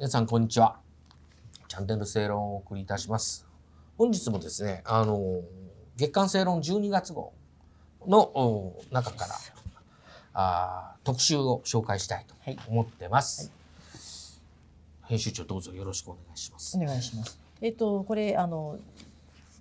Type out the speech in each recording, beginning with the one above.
皆さんこんにちは。チャンネル正論をお送りいたします。本日もですね、あの、月刊正論12月号のお中からあー特集を紹介したいとはい思ってます。編集長どうぞよろしくお願いします。お願いします。えっとこれあの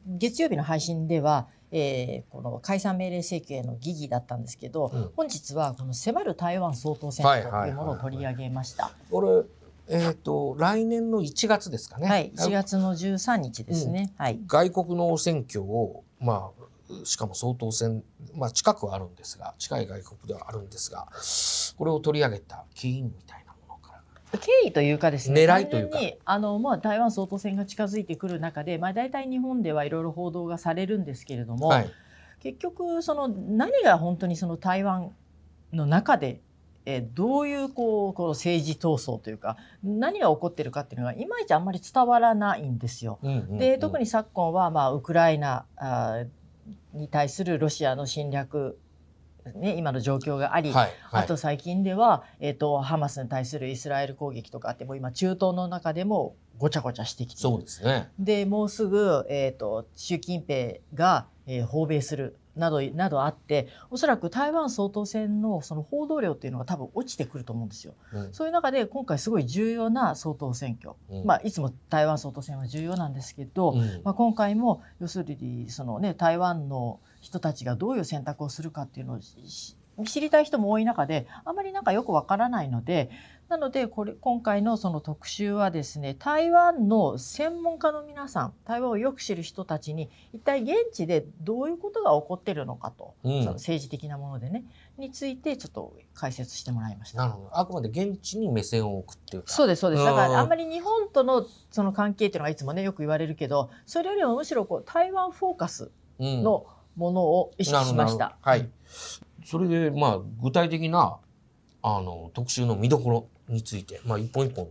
月曜日の配信では、えーこの解散命令請求への疑義だったんですけど、うん本日はこの迫る台湾総統選というものを取り上げました。これ、えっ、と、来年の1月ですかね。はい、4月の13日ですね。はい。外国の選挙を、まあ、しかも総統選、まあ、近くはあるんですが、近い外国ではあるんですが、これを取り上げた起因みたいなものから。経緯というかですね、狙いというかあのまあ台湾総統選が近づいてくる中で、まあ大体日本ではいろいろ報道がされるんですけれども、はい。結局その何が本当にその台湾の中で、えーどういうこうこの政治闘争というか何が起こってるかっていうのがいまいちあんまり伝わらないんですよ。で特に昨今はまあウクライナに対するロシアの侵略ね、今の状況があり、はい、はい、あと最近では、えー、とハマスに対するイスラエル攻撃とかってもう今中東の中でもごちゃごちゃしてきてそうですね。でもうすぐ、えー、と習近平が、えー訪米するなどなどあっておそらく台湾総統選のその報道量っていうのが多分落ちてくると思うんですよ。うん。そういう中で今回すごい重要な総統選挙、うん。まあ、いつも台湾総統選は重要なんですけど、うん。まあ、今回も要するにその、ね、台湾の人たちがどういう選択をするかっていうのをし知りたい人も多い中であまりなんかよくわからないのでなのでこれ今回のその特集はですね台湾の専門家の皆さん台湾をよく知る人たちに一体現地でどういうことが起こってるのかと、うんその政治的なものでねについてちょっと解説してもらいました。なるほど。あくまで現地に目線を置くっていうか。そうですそうですだかうんらあんまり日本とのその関係っていうのがいつもねよく言われるけどそれよりもむしろこう台湾フォーカスうんのものを意識しました。なるほどなるほどはい。それで、まあ、具体的な、あの、特集の見どころについて、まあ、一本一本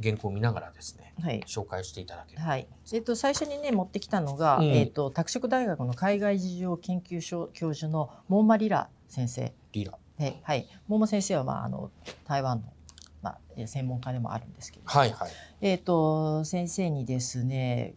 原稿を見ながらですね、はい紹介していただけ。はいえっと、最初にね持ってきたのが、うんえっと、拓殖大学の海外事情研究所教授のモンマリラ先生、リラ。はいはい、モンマ先生は、まあ、あの台湾の、まあ、え専門家でもあるんですけど、はいはい。えっと、先生にですね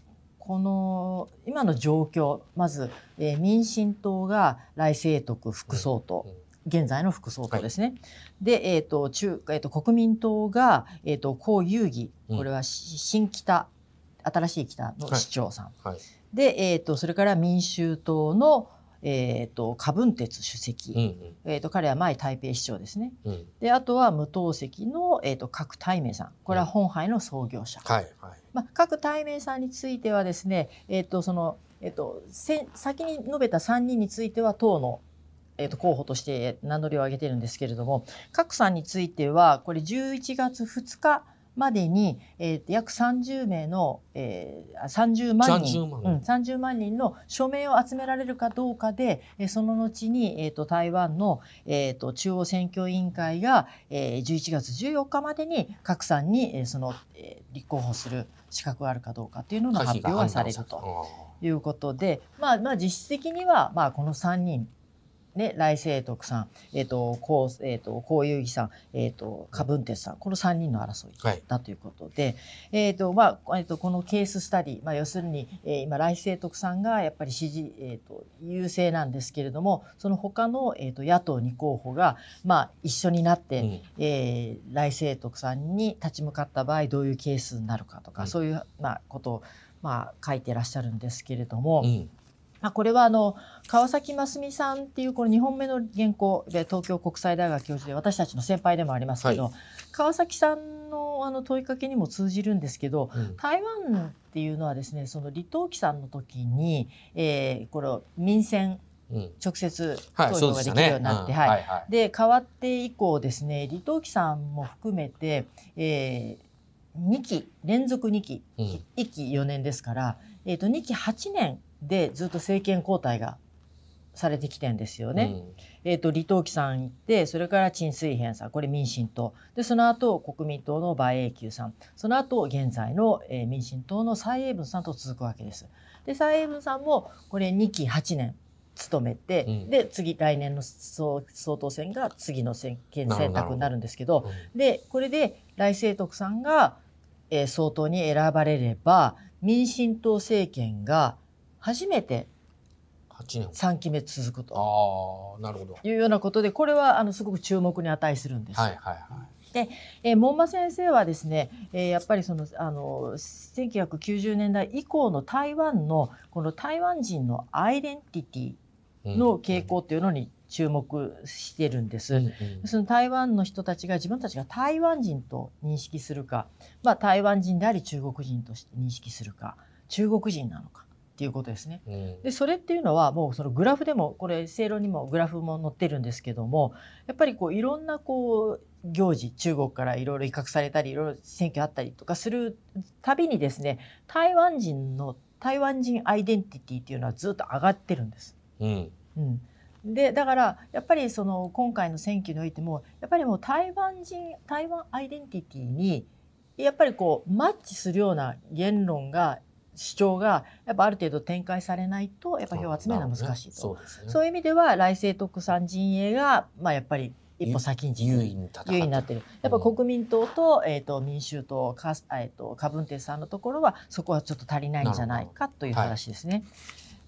この今の状況まず、えー民進党が来清徳副総統、うん現在の副総統ですね。で、えっ、と中えっ、と国民党がえっ、と江遊戯うんこれはし新北新しい北の市長さん。はい。で、えっ、とそれから民衆党のえっ、と柯文哲主席。うんえっ、と彼は前台北市長ですね。うん。うん。であとは無党籍のえっ、と郭台銘さん。これは本杯の創業者。はいはい。まあ、各対面さんについてはですね、えっとそのえっとせ先に述べた3人については党の、えっと候補として名乗りを上げてるんですけれども各さんについてはこれ11月2日までに、えー約30名の、えー、あ30万人。30万。うん、30万人の署名を集められるかどうかで、えーその後に、えー、と台湾の、えー、と中央選挙委員会が、えー、11月14日までに各さんに、えーその、えー立候補する資格があるかどうかっていうのの発表がされるとい。うことで、まあ、まあ実質的には、まあ、この3人ね、来清徳さん、えっ、と、こう、えっ、と、こういう義さん、えっ、と、柯文哲さん、この3人の争いはい。だということで、えっ、と、まあ、えっ、と、このケーススタディ、まあ、要するに、えー今、来清徳さんがやっぱり支持、えっ、と、優勢なんですけれども、その他の、えっ、と、野党2候補が、まあ、一緒になって、うんえー、来清徳さんに立ち向かった場合どういうケースになるかとか、うんそういう、まあ、ことを、まあ、書いてらっしゃるんですけれども、うん。まあ、これはあの川崎真澄さんっていうこの2本目の原稿で東京国際大学教授で私たちの先輩でもありますけど、は川崎さんのあの問いかけにも通じるんですけどうん台湾っていうのはですねその李登輝さんの時に、えー、これ民選うん。直接はい、投票ができる。ようになって、うんはいはいはい。で変わって以降ですね李登輝さんも含めて、えー、2期連続2期、うん1期4年ですから、えー、と2期8年でずっと政権交代がされてきてんですよね。えー、と李登輝さん行ってそれから陳水扁さんこれ民進党。でその後国民党の馬英九さん。その後現在の、えー民進党の蔡英文さんと続くわけです。で蔡英文さんもこれ2期8年務めて、うん。で次来年の総総統選が次の選権選択になるんですけどうん。でこれで来清徳さんがえー総統に選ばれれば民進党政権が初めて8年。3期目続くと。いうようなことでこれはあのすごく注目に値するんです。はいはいはい。えー門馬先生はですね、えーやっぱりそのあの1990年代以降の台湾のこの台湾人のアイデンティティの傾向っていうのに注目してるんです。うんうんその台湾の人たちが自分たちが台湾人と認識するか、まあ、台湾人であり中国人として認識するか中国人なのかっていうことですね。うんでそれっていうのはもうそのグラフでもこれ正論にもグラフも載ってるんですけどもやっぱりこういろんなこう行事中国からいろいろ威嚇されたりいろいろ選挙あったりとかするたびにですね台湾人の台湾人アイデンティティっていうのはずっと上がってるんです。うんうん、でだからやっぱりその今回の選挙においてもやっぱりもう台湾人台湾アイデンティティにやっぱりこうマッチするような言論が主張がやっぱある程度展開されないとやっぱ票を集めるのは難しいと。そうですね。そういう意味では来世徳さん陣営が、まあ、やっぱり一歩先に優位に戦って。優位になってる。やっぱ国民党と,、えー、と民衆党か、えー、とカブンテさんのところはそこはちょっと足りないんじゃないかという話ですね。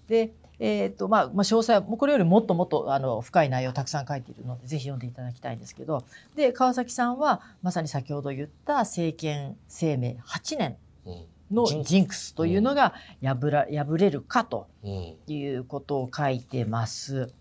でえーとまあまあ、詳細はこれよりもっともっとあの深い内容をたくさん書いているのでぜひ読んでいただきたいんですけど。で川崎さんはまさに先ほど言った政権生命8年。うんのジンクスというのが破ら破れるかとうんいうことを書いてます。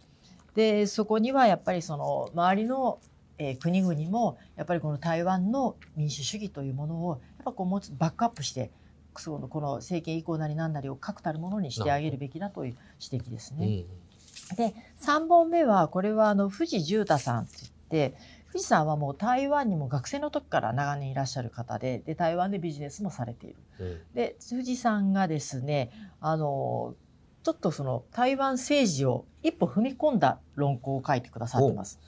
でそこにはやっぱりその周りの、えー国々もやっぱりこの台湾の民主主義というものをやっぱこうもうちょっとバックアップしてそのこの政権移行なり何なりを確たるものにしてあげるべきだという指摘ですね。うんで3本目はこれはあの藤重太さんって言って藤さんはもう台湾にも学生の時から長年いらっしゃる方でで台湾でビジネスもされている。うんで藤さんがですねあのちょっとその台湾政治を一歩踏み込んだ論考を書いてくださってます。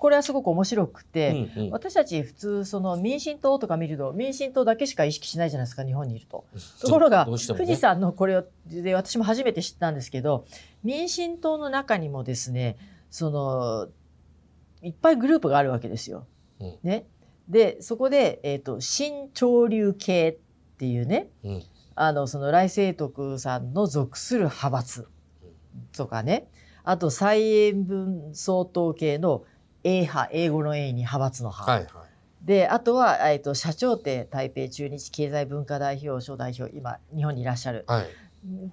これはすごく面白くて、うんうん私たち普通その民進党とか見ると民進党だけしか意識しないじゃないですか日本にいると。ところがね富士山のこれをで私も初めて知ったんですけど民進党の中にもですねそのいっぱいグループがあるわけですよ。うん。ね、でそこで、えー、と新潮流系っていうねうん。あのその来清徳さんの属する派閥とかね。あと蔡英文総統系の A 派英語の A に派閥の派、はいはい。であとは、えー、と社長邸台北駐日経済文化代表省代表今日本にいらっしゃる。はい。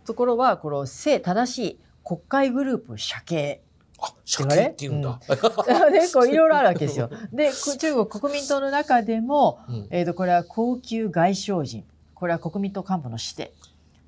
ところはこの正正しい国会グループ社系あ社系って言うんだ。で こういろいろあるわけですよ。で こ中国国民党の中でも、うん。えー、とこれは高級外相人。これは国民党幹部の指定。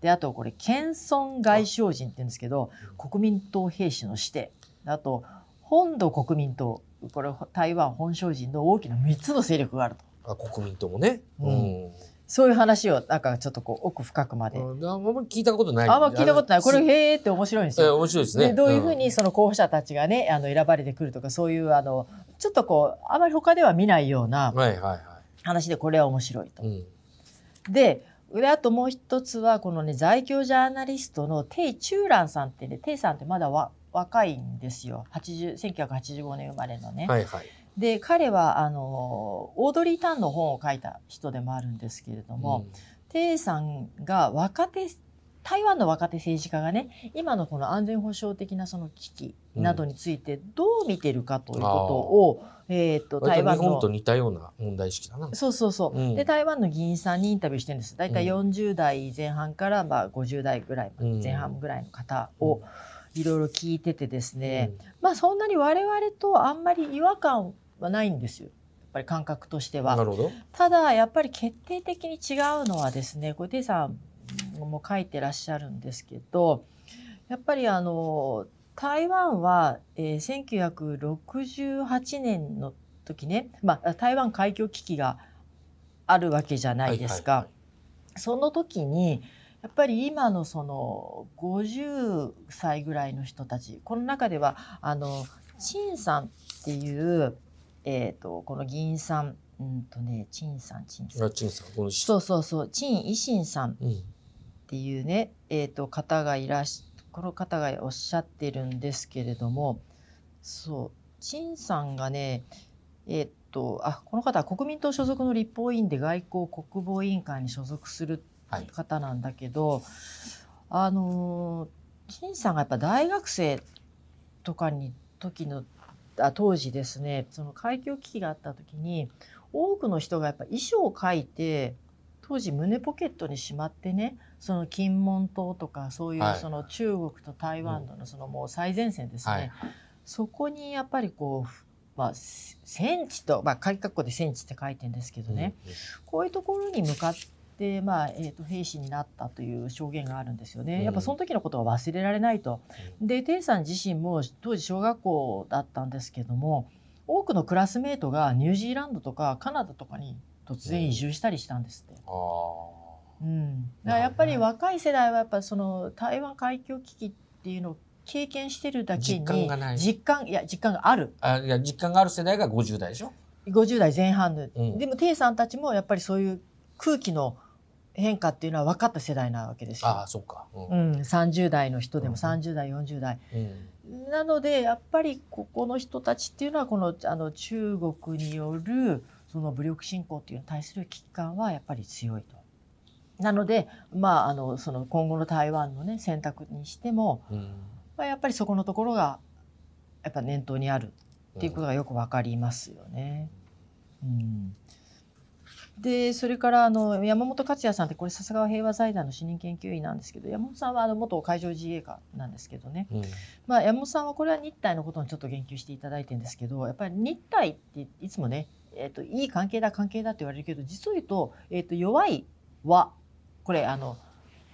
であとこれ謙遜外相人って言うんですけど国民党兵士の指定。あと本土国民党。これ台湾本省人の大きな3つの勢力があると。あ国民党もね。うん。うんそういう話をなんかちょっとこう奥深くまで、うんあんまり聞いたことない。あんま聞いたことない。これえへーって面白いんですよ。面白いですね。でどういうふうにその候補者たちがねあの選ばれてくるとかそういうあのちょっとこうあまり他では見ないようなうんはいはい。は話でこれは面白いと。でであともう一つはこのね在京ジャーナリストのテイ・チューランさんってねテイさんってまだわ若いんですよ。80 1985年生まれのね。はいはいで彼はあのオードリー・タンの本を書いた人でもあるんですけれども、テイさんが若手台湾の若手政治家がね今のこの安全保障的なその危機などについてどう見てるかということを、えー、と台湾割と日本との似たような問題意識だな。そうそうそう、うん。で台湾の議員さんにインタビューしてるんです。大体うん。40代前半からまあ50代ぐらいうん。前半ぐらいの方をいろいろ聞いててですうん。ね、まあそんなに我々とあんまり違和感はないんですよやっぱり感覚としては。なるほど。ただやっぱり決定的に違うのはですねこれデイさんも書いてらっしゃるんですけどやっぱりあの台湾は、えー1968年の時ね、まあ、台湾海峡危機があるわけじゃないですか。はいはいその時にやっぱり今のその50歳ぐらいの人たちこの中ではあの陳さんっていう、えー、とこの議員さんうんとね陳さん陳さん。そうそうそう陳維新さん。っうん。ていうね、えー、と方がいらしこの方がおっしゃってるんですけれどもそう陳さんがねえっとあこの方は国民党所属の立法委員で外交国防委員会に所属するはい。方なんだけど、あの陳さんがやっぱ大学生とかに時のあ当時ですねその海峡危機があった時に多くの人がやっぱ遺書を書いて当時胸ポケットにしまってねその金門島とかそういうはい。その中国と台湾とのそのもう最前線ですね、はい。そこにやっぱりこうまあ戦地とまあ鍵括弧で戦地って書いてるんですけどね、こういうところに向かって、まあえー、と兵士になったという証言があるんですよね。うん。やっぱその時のことは忘れられないと。でテイさん自身も当時小学校だったんですけども多くのクラスメートがニュージーランドとかカナダとかに突然移住したりしたんですって。あうん、だからやっぱり若い世代はやっぱその台湾海峡危機っていうのを経験してるだけに実感がない。実感いや実感がある。あ。あ、いや、実感がある世代が50代でしょ？50代前半の、うん。でもテイさんたちもやっぱりそういう空気の変化っていうのは分かった世代なわけですよ。ああ、そうか。う。うんん、30代の人でもうん30代40代。うん。なのでやっぱりここの人たちっていうのはこのあの中国によるその武力侵攻っていうのに対する危機感はやっぱり強いと。なので、まあ、あのその今後の台湾の、ね、選択にしても、うん。まあ、やっぱりそこのところがやっぱ念頭にあるっていうことがよくわかりますよね。うん、でそれからあの山本克也さんってこれ笹川平和財団の主任研究員なんですけど山本さんはあの元海上自衛官なんですけどね、うん。まあ、山本さんはこれは日体のことにちょっと言及していただいてるんですけどやっぱり日体っていつもね、えー、といい関係だ関係だって言われるけど実を言うと,、えー、と弱い和。これあの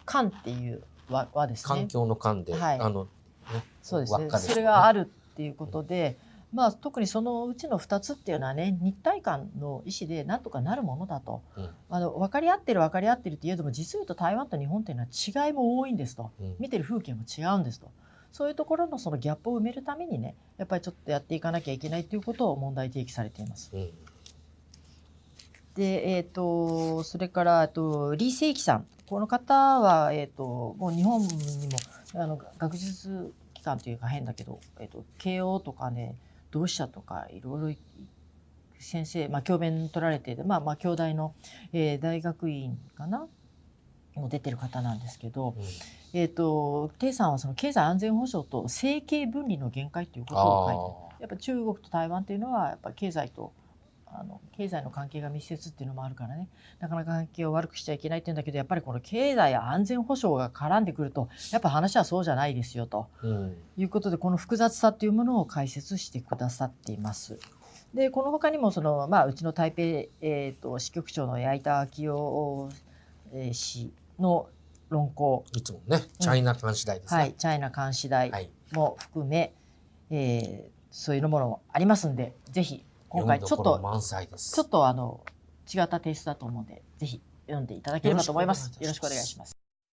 環っていう和和ですね。環。境の間で、はい。あの、ね、そうですね。ね。それがあるっていうことで、まあ、特にそのうちの2つっていうのはね日体間の意思でなんとかなるものだと、うん。あの分かり合ってる分かり合ってるって言えども実を言うと台湾と日本っていうのは違いも多いんですと。うん。見てる風景も違うんですと。そういうところのそのギャップを埋めるためにねやっぱりちょっとやっていかなきゃいけないということを問題提起されています。うん。で、えー、とそれからあと李正輝さん。この方は、えー、ともう日本にもあの学術機関というか変だけど、えー、と慶応とかね同志社とかいろいろ先生、まあ、教鞭取られてまあ、まあ京大の、えー大学院かな？も出てる方なんですけど、うん。えー、とテイさんはその経済安全保障と政経分離の限界ということを書いてやっぱ中国と台湾っていうのはやっぱ経済とあの経済の関係が密接っていうのもあるからねなかなか関係を悪くしちゃいけないっていうんだけどやっぱりこの経済や安全保障が絡んでくるとやっぱ話はそうじゃないですよとうん。いうことでこの複雑さっていうものを解説してくださっています。でこの他にもその、まあ、うちの台北、えー、と支局長の矢板昭夫えー氏の論考、いつもね、チャイナ監視台ですね。はい、チャイナ監視台はい。も含め、えーそういうものもありますんでぜひ今回ちょっと。ちょっとあの違ったテイストだと思うんでぜひ読んでいただければと思います。よろしくお願いします。